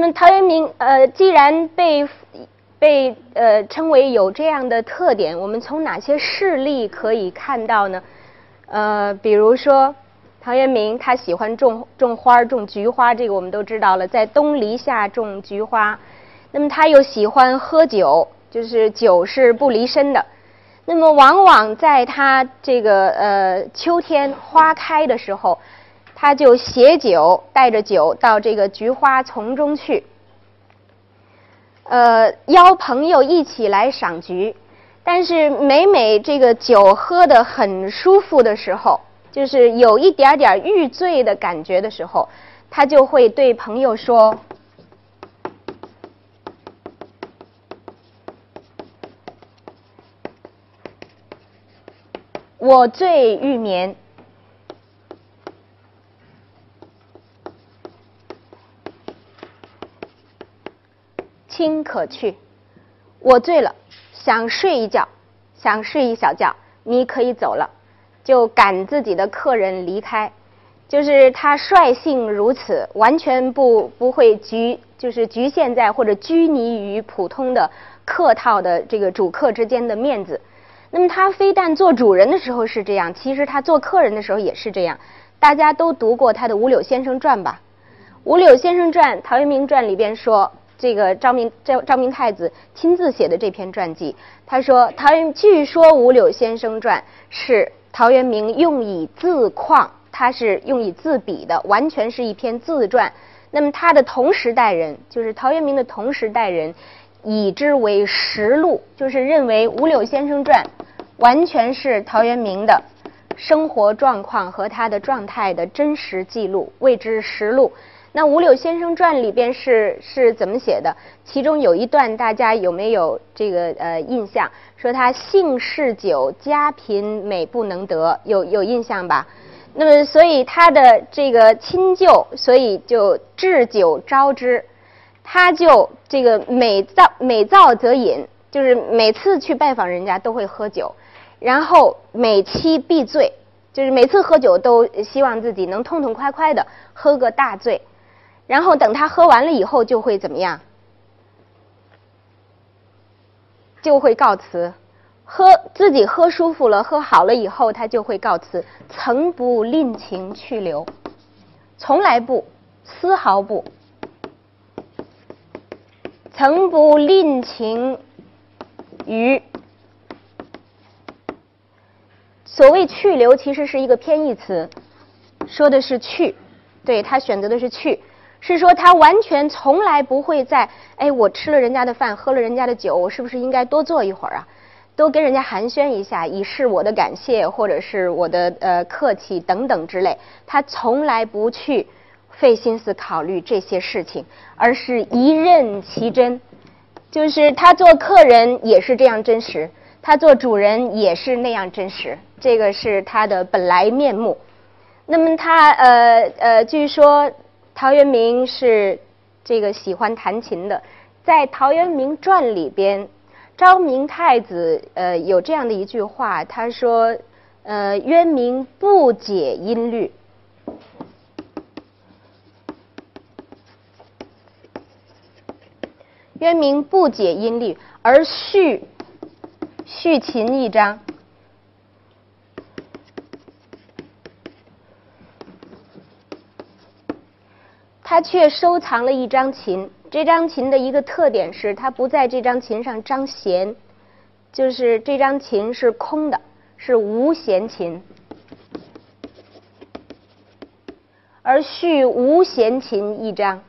那么陶渊明，呃，既然被被呃称为有这样的特点，我们从哪些事例可以看到呢？呃，比如说陶渊明他喜欢种种花种菊花，这个我们都知道了，在东篱下种菊花。那么他又喜欢喝酒，就是酒是不离身的。那么往往在他这个呃秋天花开的时候，他就携酒带着酒到这个菊花丛中去，呃邀朋友一起来赏菊。但是每每这个酒喝得很舒服的时候，就是有一点点欲醉的感觉的时候，他就会对朋友说。我醉欲眠，卿可去。我醉了，想睡一觉，想睡一小觉，你可以走了，就赶自己的客人离开。就是他率性如此，完全不不会局，就是局限在或者拘泥于普通的客套的这个主客之间的面子。那么他非但做主人的时候是这样，其实他做客人的时候也是这样。大家都读过他的《五柳先生传》吧？《五柳先生传》《陶渊明传》里边说，这个昭明昭昭明太子亲自写的这篇传记。他说，陶渊据说《五柳先生传》是陶渊明用以自况，他是用以自比的，完全是一篇自传。那么他的同时代人，就是陶渊明的同时代人。以之为实录，就是认为《五柳先生传》完全是陶渊明的生活状况和他的状态的真实记录，谓之实录。那《五柳先生传》里边是是怎么写的？其中有一段，大家有没有这个呃印象？说他性嗜酒，家贫美不能得，有有印象吧？那么，所以他的这个亲舅，所以就置酒招之。他就这个每造每造则饮，就是每次去拜访人家都会喝酒，然后每期必醉，就是每次喝酒都希望自己能痛痛快快的喝个大醉，然后等他喝完了以后就会怎么样？就会告辞，喝自己喝舒服了，喝好了以后他就会告辞，曾不吝情去留，从来不，丝毫不。曾不吝情于。所谓去留，其实是一个偏义词，说的是去，对他选择的是去，是说他完全从来不会在哎，我吃了人家的饭，喝了人家的酒，我是不是应该多坐一会儿啊？多跟人家寒暄一下，以示我的感谢，或者是我的呃客气等等之类，他从来不去。费心思考虑这些事情，而是一任其真，就是他做客人也是这样真实，他做主人也是那样真实，这个是他的本来面目。那么他呃呃，据说陶渊明是这个喜欢弹琴的，在《陶渊明传》里边，昭明太子呃有这样的一句话，他说呃渊明不解音律。渊明不解音律，而续续琴一张。他却收藏了一张琴。这张琴的一个特点是，他不在这张琴上张弦，就是这张琴是空的，是无弦琴。而续无弦琴一张。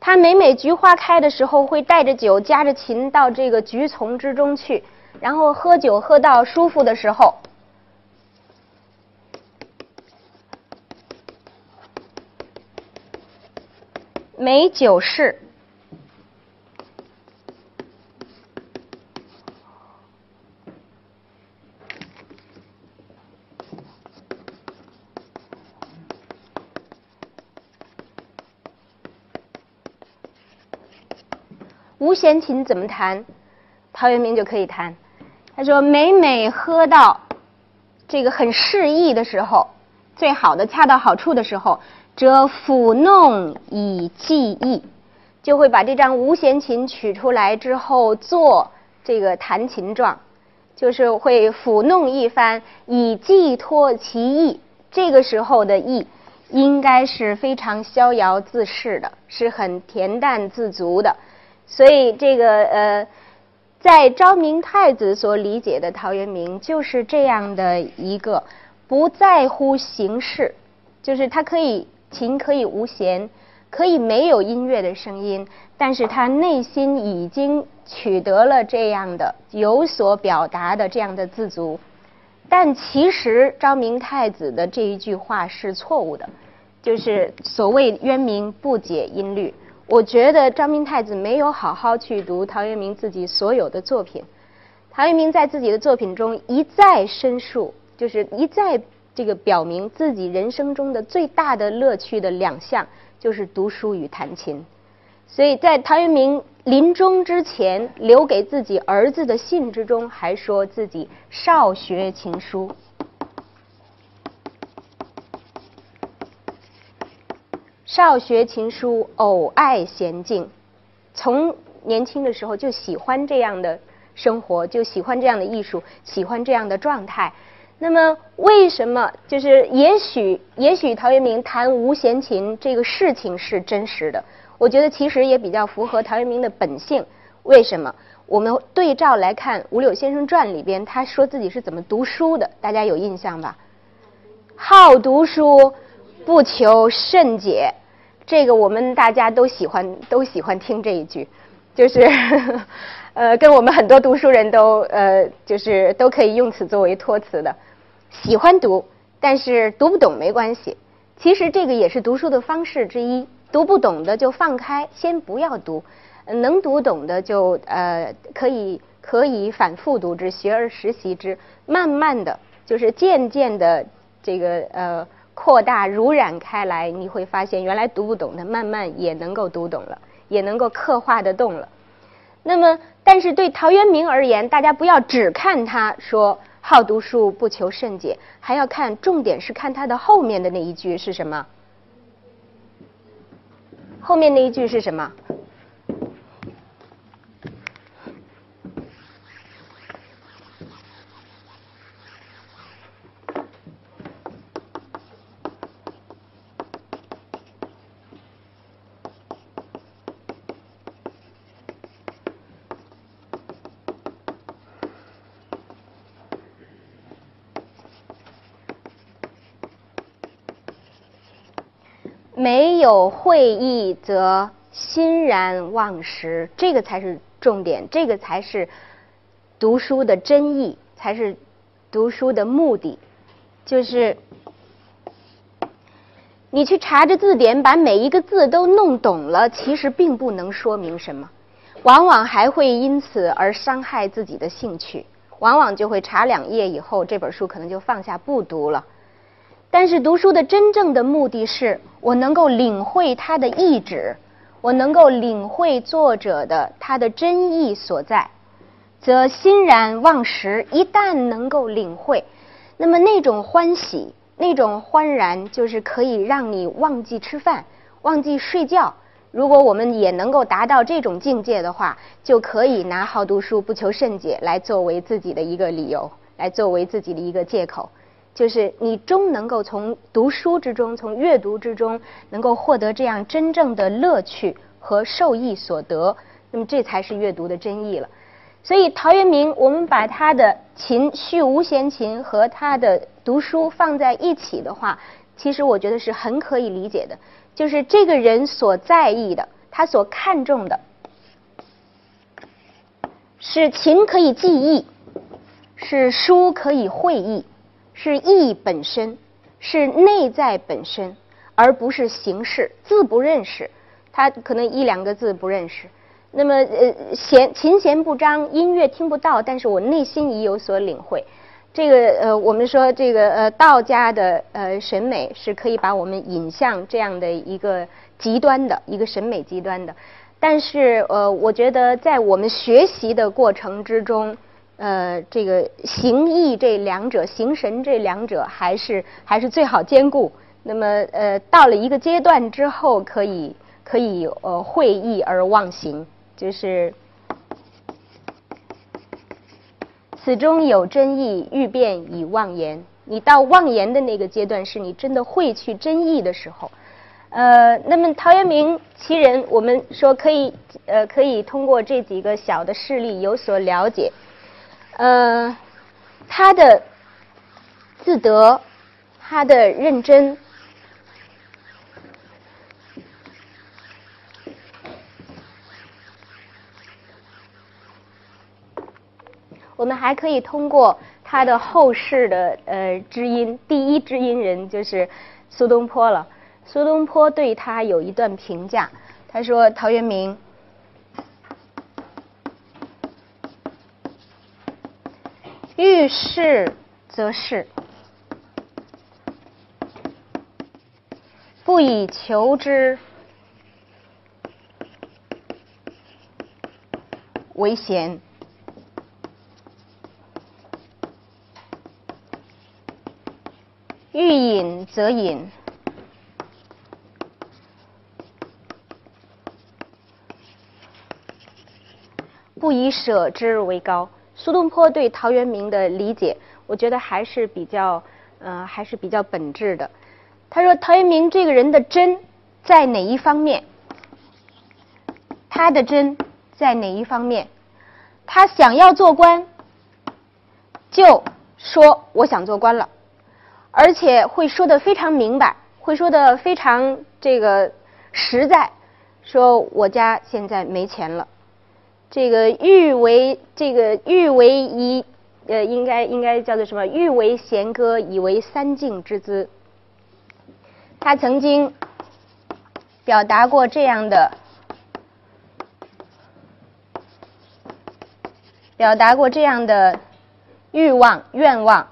他每每菊花开的时候，会带着酒，夹着琴到这个菊丛之中去，然后喝酒喝到舒服的时候，美酒是。无弦琴怎么弹？陶渊明就可以弹。他说：“每每喝到这个很适意的时候，最好的恰到好处的时候，则抚弄以寄意。就会把这张无弦琴取出来之后做这个弹琴状，就是会抚弄一番以寄托其意。这个时候的意应该是非常逍遥自适的，是很恬淡自足的。所以这个呃，在昭明太子所理解的陶渊明就是这样的一个不在乎形式，就是他可以琴可以无弦。可以没有音乐的声音，但是他内心已经取得了这样的有所表达的这样的自足。但其实昭明太子的这一句话是错误的，就是所谓渊明不解音律。我觉得昭明太子没有好好去读陶渊明自己所有的作品。陶渊明在自己的作品中一再申述，就是一再这个表明自己人生中的最大的乐趣的两项。就是读书与弹琴，所以在陶渊明临终之前留给自己儿子的信之中，还说自己少学琴书，少学琴书，偶爱娴静。从年轻的时候就喜欢这样的生活，就喜欢这样的艺术，喜欢这样的状态。那么，为什么就是也许也许陶渊明弹无弦琴这个事情是真实的？我觉得其实也比较符合陶渊明的本性。为什么？我们对照来看《五柳先生传》里边，他说自己是怎么读书的，大家有印象吧？好读书，不求甚解。这个我们大家都喜欢，都喜欢听这一句，就是 呃，跟我们很多读书人都呃，就是都可以用此作为托词的。喜欢读，但是读不懂没关系。其实这个也是读书的方式之一。读不懂的就放开，先不要读；能读懂的就呃可以可以反复读之，学而时习之。慢慢的就是渐渐的这个呃扩大濡染开来，你会发现原来读不懂的，慢慢也能够读懂了，也能够刻画得动了。那么，但是对陶渊明而言，大家不要只看他说。好读书，不求甚解，还要看，重点是看它的后面的那一句是什么？后面那一句是什么？没有会意，则欣然忘食。这个才是重点，这个才是读书的真意，才是读书的目的。就是你去查着字典，把每一个字都弄懂了，其实并不能说明什么，往往还会因此而伤害自己的兴趣，往往就会查两页以后，这本书可能就放下不读了。但是读书的真正的目的是我能够领会他的意旨，我能够领会作者的他的真意所在，则欣然忘食。一旦能够领会，那么那种欢喜、那种欢然，就是可以让你忘记吃饭、忘记睡觉。如果我们也能够达到这种境界的话，就可以拿好读书不求甚解来作为自己的一个理由，来作为自己的一个借口。就是你终能够从读书之中，从阅读之中，能够获得这样真正的乐趣和受益所得，那么这才是阅读的真意了。所以陶渊明，我们把他的琴续无弦琴和他的读书放在一起的话，其实我觉得是很可以理解的。就是这个人所在意的，他所看重的，是琴可以记忆，是书可以会意。是意本身，是内在本身，而不是形式。字不认识，他可能一两个字不认识。那么，呃，弦琴弦不张，音乐听不到，但是我内心已有所领会。这个，呃，我们说这个，呃，道家的呃审美是可以把我们引向这样的一个极端的一个审美极端的。但是，呃，我觉得在我们学习的过程之中。呃，这个形意这两者，形神这两者，还是还是最好兼顾。那么，呃，到了一个阶段之后，可以可以呃会意而忘形，就是此中有真意，欲辨已忘言。你到忘言的那个阶段，是你真的会去真意的时候。呃，那么陶渊明其人，我们说可以呃可以通过这几个小的事例有所了解。呃，他的自得，他的认真。我们还可以通过他的后世的呃知音，第一知音人就是苏东坡了。苏东坡对他有一段评价，他说：“陶渊明，遇事则事，不以求之为贤。”欲隐则隐，不以舍之为高。苏东坡对陶渊明的理解，我觉得还是比较，呃，还是比较本质的。他说陶渊明这个人的真在哪一方面？他的真在哪一方面？他想要做官，就说我想做官了。而且会说的非常明白，会说的非常这个实在，说我家现在没钱了，这个欲为这个欲为一呃应该应该叫做什么？欲为弦歌，以为三径之姿。他曾经表达过这样的，表达过这样的欲望愿望。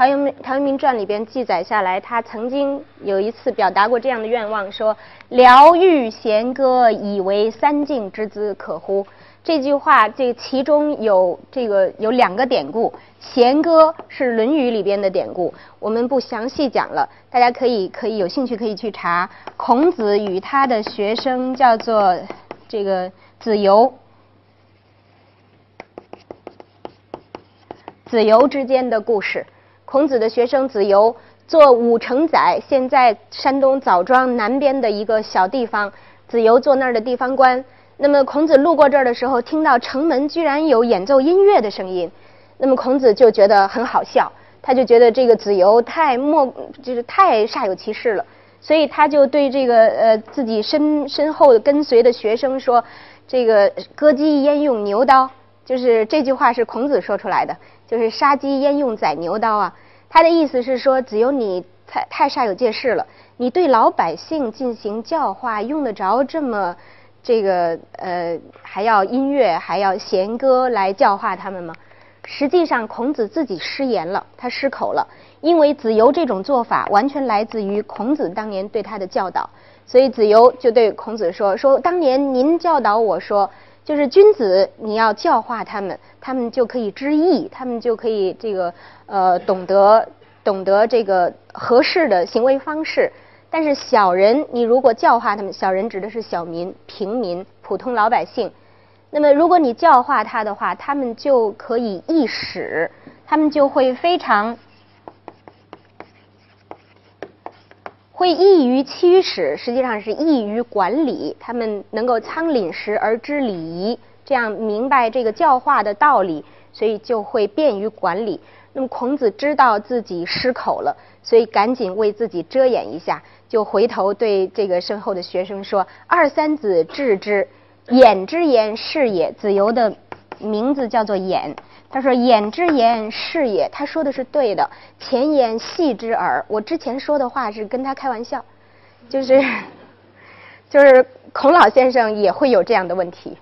陶渊明《陶渊明传》里边记载下来，他曾经有一次表达过这样的愿望，说“聊欲弦歌，以为三晋之资可乎？”这句话，这其中有这个有两个典故，弦歌是《论语》里边的典故，我们不详细讲了，大家可以可以有兴趣可以去查孔子与他的学生叫做这个子游，子游之间的故事。孔子的学生子游做武城宰，现在山东枣庄南边的一个小地方，子游做那儿的地方官。那么孔子路过这儿的时候，听到城门居然有演奏音乐的声音，那么孔子就觉得很好笑，他就觉得这个子游太莫，就是太煞有其事了，所以他就对这个呃自己身身后跟随的学生说：“这个割鸡焉用牛刀？”就是这句话是孔子说出来的。就是杀鸡焉用宰牛刀啊？他的意思是说，只有你太太煞有介事了。你对老百姓进行教化，用得着这么这个呃，还要音乐，还要弦歌来教化他们吗？实际上，孔子自己失言了，他失口了，因为子游这种做法完全来自于孔子当年对他的教导，所以子游就对孔子说：“说当年您教导我说。”就是君子，你要教化他们，他们就可以知义，他们就可以这个呃懂得懂得这个合适的行为方式。但是小人，你如果教化他们，小人指的是小民、平民、普通老百姓。那么如果你教化他的话，他们就可以易使，他们就会非常。会易于驱使，实际上是易于管理。他们能够仓廪实而知礼仪，这样明白这个教化的道理，所以就会便于管理。那么孔子知道自己失口了，所以赶紧为自己遮掩一下，就回头对这个身后的学生说：“二三子治之，眼之言是也。”子游的名字叫做眼。他说：“眼之言是也。”他说的是对的。前言戏之耳。我之前说的话是跟他开玩笑，就是，就是孔老先生也会有这样的问题，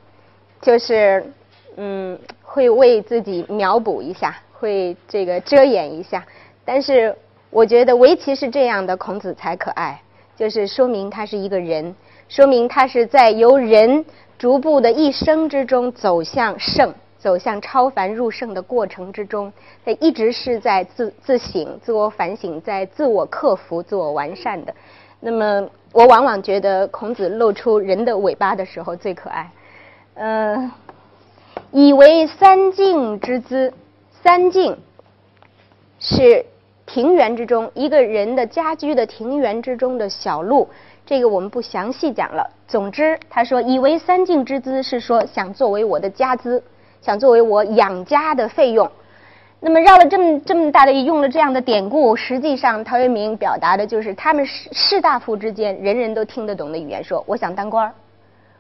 就是嗯，会为自己描补一下，会这个遮掩一下。但是我觉得唯其是这样的孔子才可爱，就是说明他是一个人，说明他是在由人逐步的一生之中走向圣。走向超凡入圣的过程之中，他一直是在自自省、自我反省，在自我克服、自我完善的。那么，我往往觉得孔子露出人的尾巴的时候最可爱。嗯，以为三径之资，三径是庭园之中一个人的家居的庭园之中的小路，这个我们不详细讲了。总之，他说以为三径之资是说想作为我的家资。想作为我养家的费用，那么绕了这么这么大的用了这样的典故，实际上陶渊明表达的就是他们士士大夫之间人人都听得懂的语言，说我想当官儿，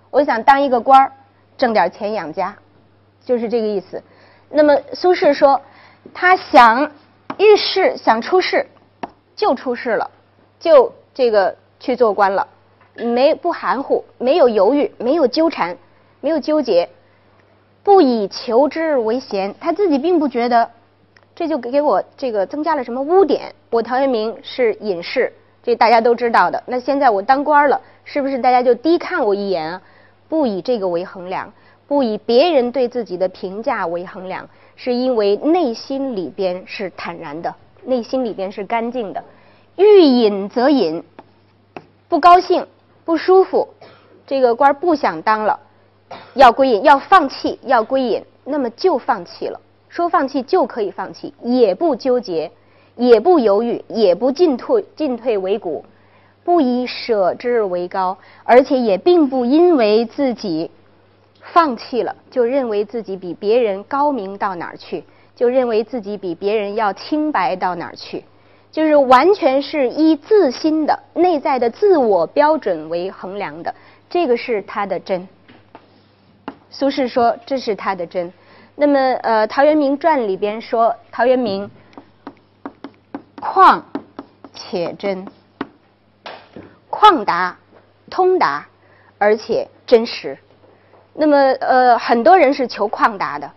我想当一个官儿，挣点钱养家，就是这个意思。那么苏轼说，他想遇事想出事，就出事了，就这个去做官了，没不含糊，没有犹豫，没有纠缠，没有纠结。不以求之为贤，他自己并不觉得，这就给我这个增加了什么污点。我陶渊明是隐士，这大家都知道的。那现在我当官了，是不是大家就低看我一眼啊？不以这个为衡量，不以别人对自己的评价为衡量，是因为内心里边是坦然的，内心里边是干净的。欲隐则隐，不高兴、不舒服，这个官不想当了。要归隐，要放弃，要归隐，那么就放弃了。说放弃就可以放弃，也不纠结，也不犹豫，也不进退进退维谷，不以舍之为高，而且也并不因为自己放弃了，就认为自己比别人高明到哪儿去，就认为自己比别人要清白到哪儿去，就是完全是以自心的内在的自我标准为衡量的，这个是他的真。苏轼说：“这是他的真。”那么，呃，《陶渊明传》里边说，陶渊明旷且真，旷达、通达，而且真实。那么，呃，很多人是求旷达的，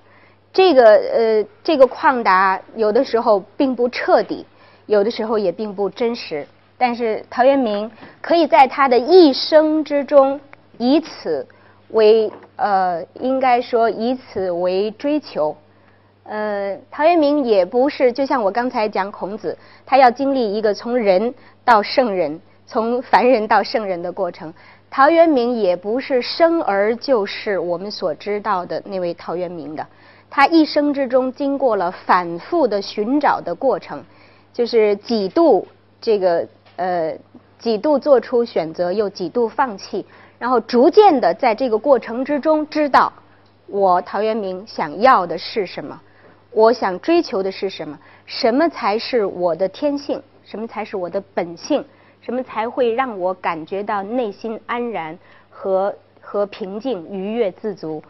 这个，呃，这个旷达有的时候并不彻底，有的时候也并不真实。但是，陶渊明可以在他的一生之中以此。为呃，应该说以此为追求。呃，陶渊明也不是，就像我刚才讲孔子，他要经历一个从人到圣人，从凡人到圣人的过程。陶渊明也不是生而就是我们所知道的那位陶渊明的，他一生之中经过了反复的寻找的过程，就是几度这个呃几度做出选择，又几度放弃。然后逐渐的在这个过程之中，知道我陶渊明想要的是什么，我想追求的是什么，什么才是我的天性，什么才是我的本性，什么才会让我感觉到内心安然和和平静、愉悦、自足。